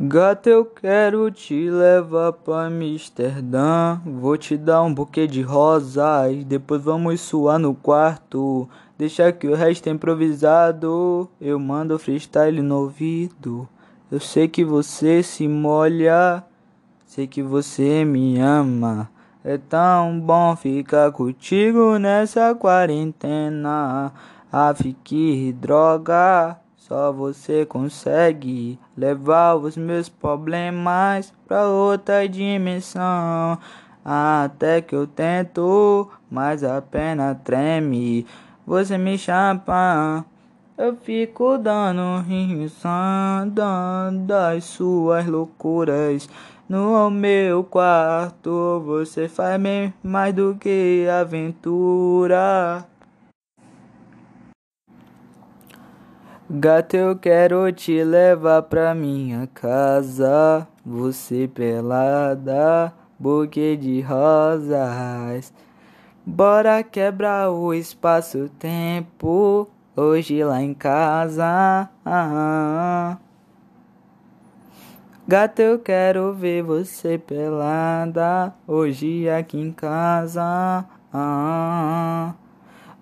Gata, eu quero te levar pra Amsterdã. Vou te dar um buquê de rosas. Depois vamos suar no quarto. Deixa que o resto é improvisado. Eu mando freestyle no ouvido. Eu sei que você se molha. Sei que você me ama. É tão bom ficar contigo nessa quarentena. Ah, fique droga. Só você consegue levar os meus problemas pra outra dimensão. Até que eu tento, mas a pena treme. Você me chapa, eu fico dando risada das suas loucuras. No meu quarto você faz mais do que aventura. Gato, eu quero te levar pra minha casa. Você pelada, buquê de rosas. Bora quebrar o espaço-tempo. Hoje lá em casa. Gato, eu quero ver você pelada. Hoje aqui em casa.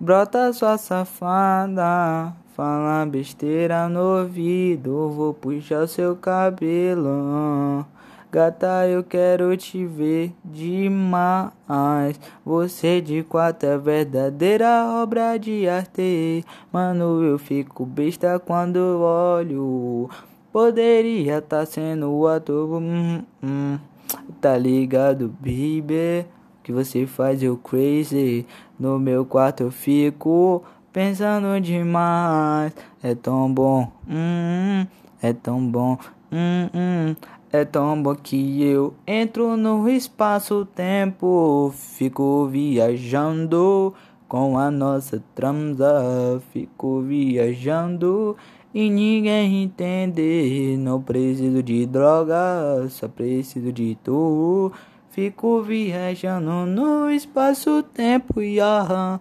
Brota sua safada. Fala besteira no ouvido, vou puxar seu cabelo. Gata, eu quero te ver demais. Você de quatro é verdadeira obra de arte. Mano, eu fico besta quando olho. Poderia tá sendo o ator. Hum, hum. Tá ligado, baby? Que você faz eu crazy. No meu quarto eu fico pensando demais. É tão bom, hum, é tão bom, hum, hum, é tão bom que eu entro no espaço-tempo, fico viajando com a nossa transa, fico viajando. E ninguém entende, não preciso de droga, só preciso de tu. Fico viajando no espaço-tempo e aham.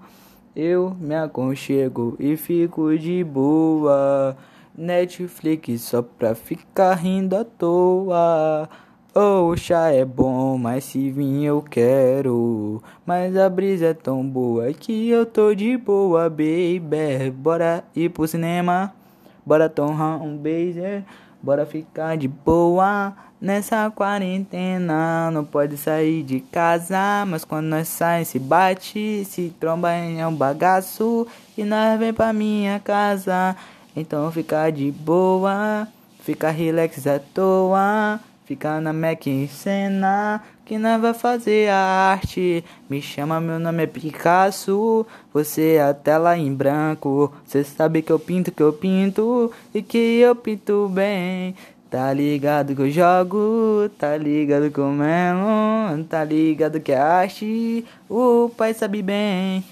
Eu me aconchego e fico de boa. Netflix só pra ficar rindo à toa. Oh, o chá é bom, mas se vir eu quero. Mas a brisa é tão boa que eu tô de boa, baby. Bora ir pro cinema, bora tomar um beijo. Bora ficar de boa nessa quarentena. Não pode sair de casa, mas quando nós saímos se bate, se tromba é um bagaço e nós vem pra minha casa. Então ficar de boa, ficar relax à toa. Ficar na Mac cena, que nós vai fazer a arte. Me chama, meu nome é Picasso. Você é a tela em branco. Cê sabe que eu pinto, que eu pinto e que eu pinto bem. Tá ligado que eu jogo, tá ligado que eu melo, tá ligado que é arte, o pai sabe bem.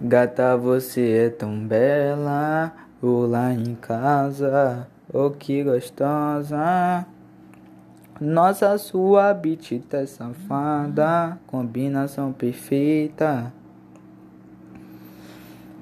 Gata, você é tão bela, vou lá em casa. Oh, que gostosa. Nossa, sua beat tá safada. Combinação perfeita.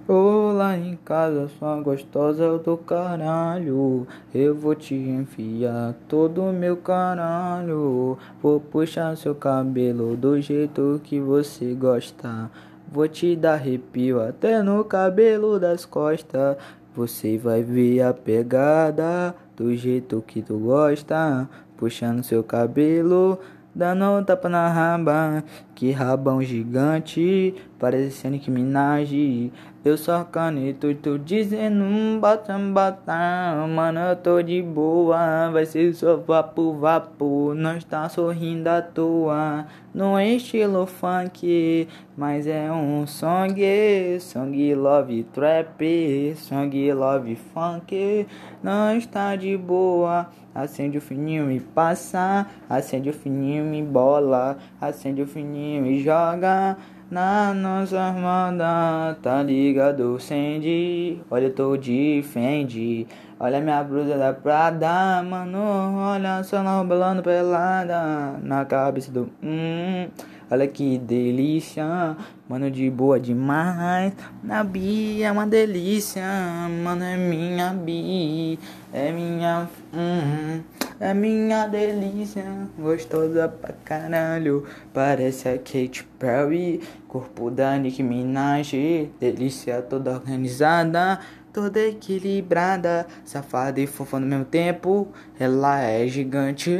Oh, lá em casa, sua gostosa do caralho. Eu vou te enfiar todo o meu caralho. Vou puxar seu cabelo do jeito que você gosta. Vou te dar arrepio até no cabelo das costas. Você vai ver a pegada do jeito que tu gosta, puxando seu cabelo, dando um tapa na raba, que rabão gigante, parecendo que Minaj. Eu só caneto, tô dizendo um bota, bota, mano, eu tô de boa, vai ser só vapo, vapo, nós tá sorrindo à toa, não é estilo funk, mas é um song, song love trap, song love funk, nós tá de boa, acende o fininho e passa, acende o fininho e bola, acende o fininho e joga. Na nossa armada, tá ligado, Sandy? Olha, eu tô de Fendi. Olha minha blusa da Prada, mano. Olha só na rolando pelada na cabeça do. Hum, olha que delícia, mano, de boa demais. Na Bia é uma delícia, mano, é minha Bi, é minha. Hum, é minha delícia, gostosa pra caralho. Parece a Katy Perry, corpo da Nicki Minaj. Delícia toda organizada, toda equilibrada. Safada e fofa no mesmo tempo. Ela é gigante,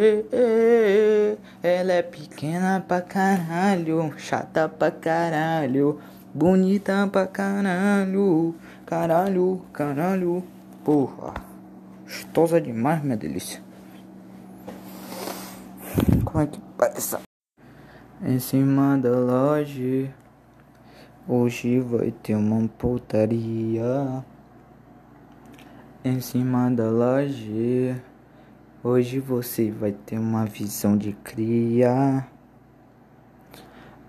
ela é pequena pra caralho. Chata pra caralho, bonita pra caralho. Caralho, caralho, porra. Gostosa demais, minha delícia. Como é que passa? Em cima da loja Hoje vai ter uma putaria. Em cima da loja Hoje você vai ter uma visão de cria.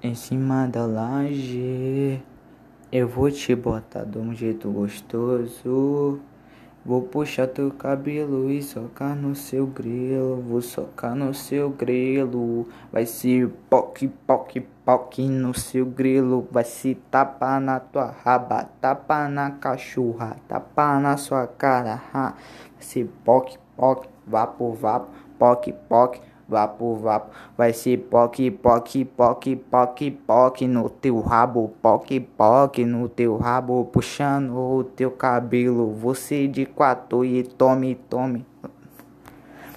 Em cima da laje Eu vou te botar de um jeito gostoso Vou puxar teu cabelo e socar no seu grelo. Vou socar no seu grelo. Vai se poque, poque, poque no seu grelo. Vai se tapar na tua raba. Tapa na cachorra. Tapa na sua cara. Ha. Vai se poque, poque, vapo, vapo. Poque, poque. Vapo, vapo, vai ser poque, poque, poque, poque, poque no teu rabo, poque, poque no teu rabo, puxando o teu cabelo, você de quatro e tome, tome.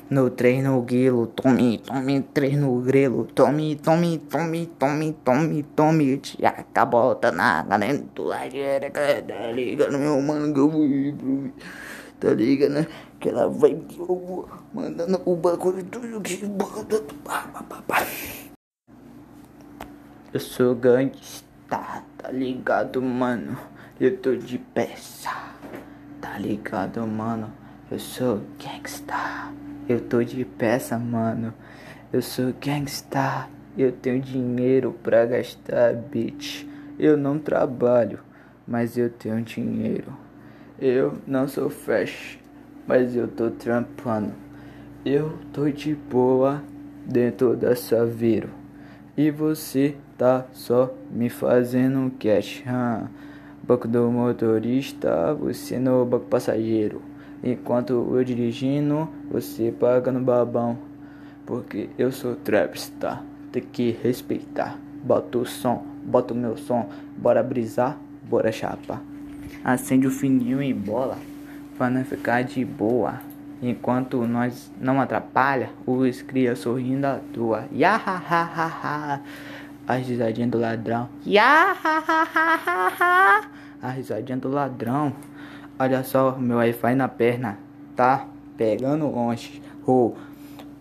No três no guilo, tome, tome, três no grelo, tome, tome, tome, tome, tome, tome, te acabota na galera, tá ligado, meu mano, que eu vou tá ligado, né? Que ela vai mandando o bagulho tudo que Eu sou gangsta, tá ligado, mano? Eu tô de peça, tá ligado, mano? Eu sou gangsta, eu tô de peça, mano. Eu sou gangsta, eu tenho dinheiro pra gastar, bitch. Eu não trabalho, mas eu tenho dinheiro. Eu não sou fresh, mas eu tô trampando. Eu tô de boa dentro dessa viro. E você tá só me fazendo cash. Huh? Banco do motorista, você no banco passageiro. Enquanto eu dirigindo, você pagando babão. Porque eu sou trapstar, tem que respeitar. Bota o som, bota o meu som, bora brisar, bora chapa. Acende o fininho e bola para não ficar de boa. Enquanto nós não atrapalha, os cria sorrindo à toa. Yahahaha. A risadinha do ladrão. Yahahaha. A risadinha do ladrão. Olha só, meu Wi-Fi na perna. Tá pegando longe. Oh,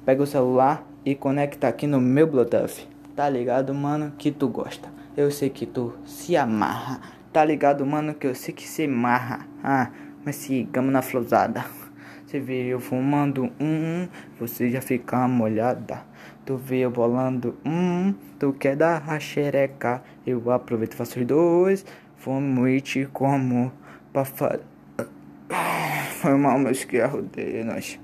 pega o celular e conecta aqui no meu Bluetooth. Tá ligado, mano? Que tu gosta. Eu sei que tu se amarra. Tá ligado, mano, que eu sei que cê marra. Ah, mas sigamos na flosada. Você vê eu fumando, hum, você já fica molhada. Tu vê eu bolando, hum, tu quer dar a xereca. Eu aproveito faço os dois. Fumo e te como pra fazer. Foi mal, meus que arrudei nós.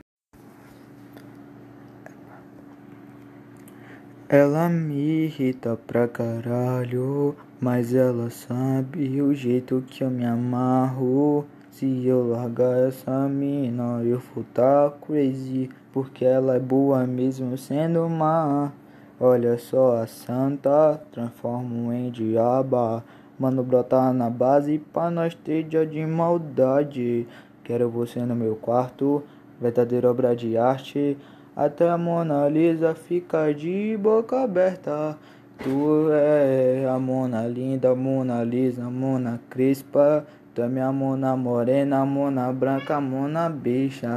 Ela me irrita pra caralho, mas ela sabe o jeito que eu me amarro. Se eu largar essa mina, eu vou tá crazy, porque ela é boa mesmo sendo má. Olha só a santa, transformo em diaba. Mano, brotar na base pra nós ter dia de maldade. Quero você no meu quarto, verdadeira obra de arte. Até a Mona Lisa fica de boca aberta. Tu é a Mona linda, Mona Lisa, Mona crispa. Tu é minha Mona morena, Mona branca, Mona bicha.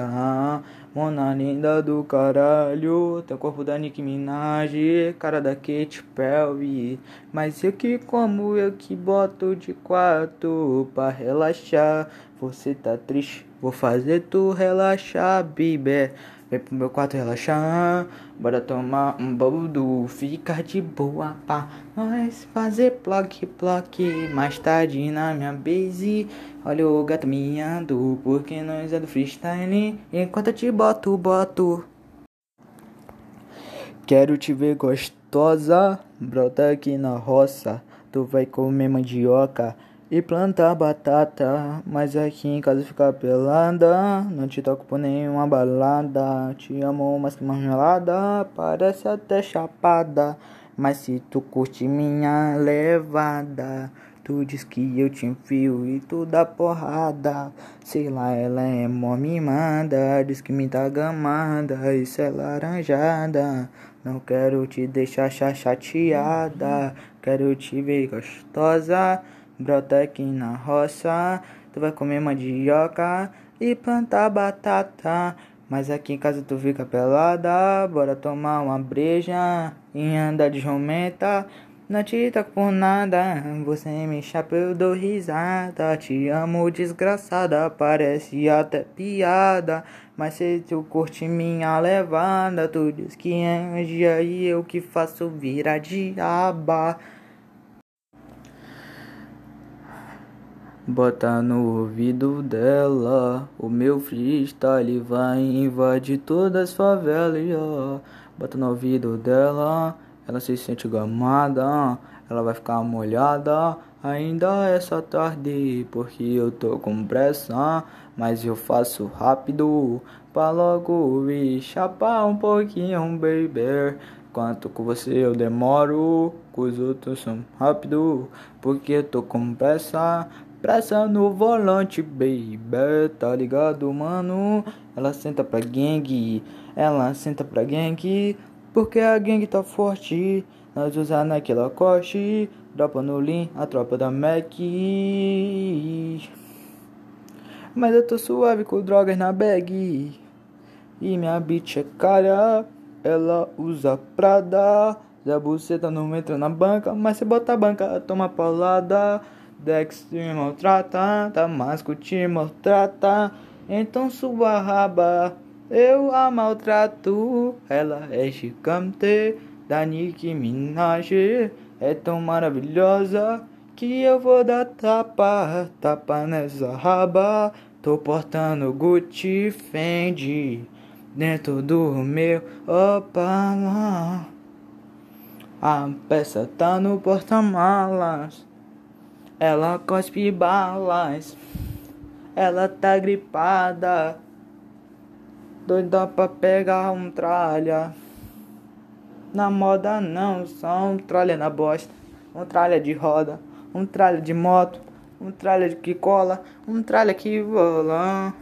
Mona linda do caralho. Teu corpo da Nicki Minaj, cara da Katy Perry. Mas eu que como, eu que boto de quatro pra relaxar. Você tá triste, vou fazer tu relaxar, bebê. Vem pro meu quarto relaxar, bora tomar um boldo, ficar de boa pá. Nós fazer block, block, mais tarde na minha base. Olha o gato miando, porque nós é do freestyle. Enquanto eu te boto, boto. Quero te ver gostosa, brota aqui na roça. Tu vai comer mandioca e plantar batata. Mas aqui em casa fica pelada. Não te toco por nenhuma balada. Te amo mais que marmelada. Parece até chapada. Mas se tu curte minha levada. Tu diz que eu te enfio e tu dá porrada. Sei lá, ela é mó mimada. Diz que me dá gamada. Isso é laranjada. Não quero te deixar chateada. Quero te ver gostosa. Brota aqui na roça. Tu vai comer mandioca e plantar batata. Mas aqui em casa tu fica pelada. Bora tomar uma breja e andar de jumenta. Não te toco por nada, você me chapa, eu dou risada. Te amo, desgraçada, parece até piada. Mas se tu curte minha levada, tu diz que é angia e eu que faço virar diaba. Bota no ouvido dela, o meu freestyle vai invadir todas as favelas. Bota no ouvido dela ela se sente gamada, ela vai ficar molhada. Ainda essa tarde, porque eu tô com pressa, mas eu faço rápido pra logo me chapar um pouquinho, baby. Quanto com você eu demoro, com os outros são rápido, porque eu tô com pressa. Pressa no volante, baby, tá ligado, mano? Ela senta pra gangue, ela senta pra gangue. Porque a gangue tá forte, nós usar naquela corte, dropa no Lean, a tropa da Mac. Mas eu tô suave com drogas na bag. E minha bitch é cara, ela usa Prada. Zé Buceta não entra na banca, mas se bota a banca, toma paulada. Dex te maltrata, Damasco te maltrata. Então sua raba. Eu a maltrato, ela é gigante da Nicki Minaj. É tão maravilhosa que eu vou dar tapa, tapa nessa raba. Tô portando Gucci Fendi dentro do meu Opala. A peça tá no porta-malas. Ela cospe balas. Ela tá gripada doida pra pegar um tralha. Na moda não, só um tralha na bosta. Um tralha de roda, um tralha de moto, um tralha que cola, um tralha que vola.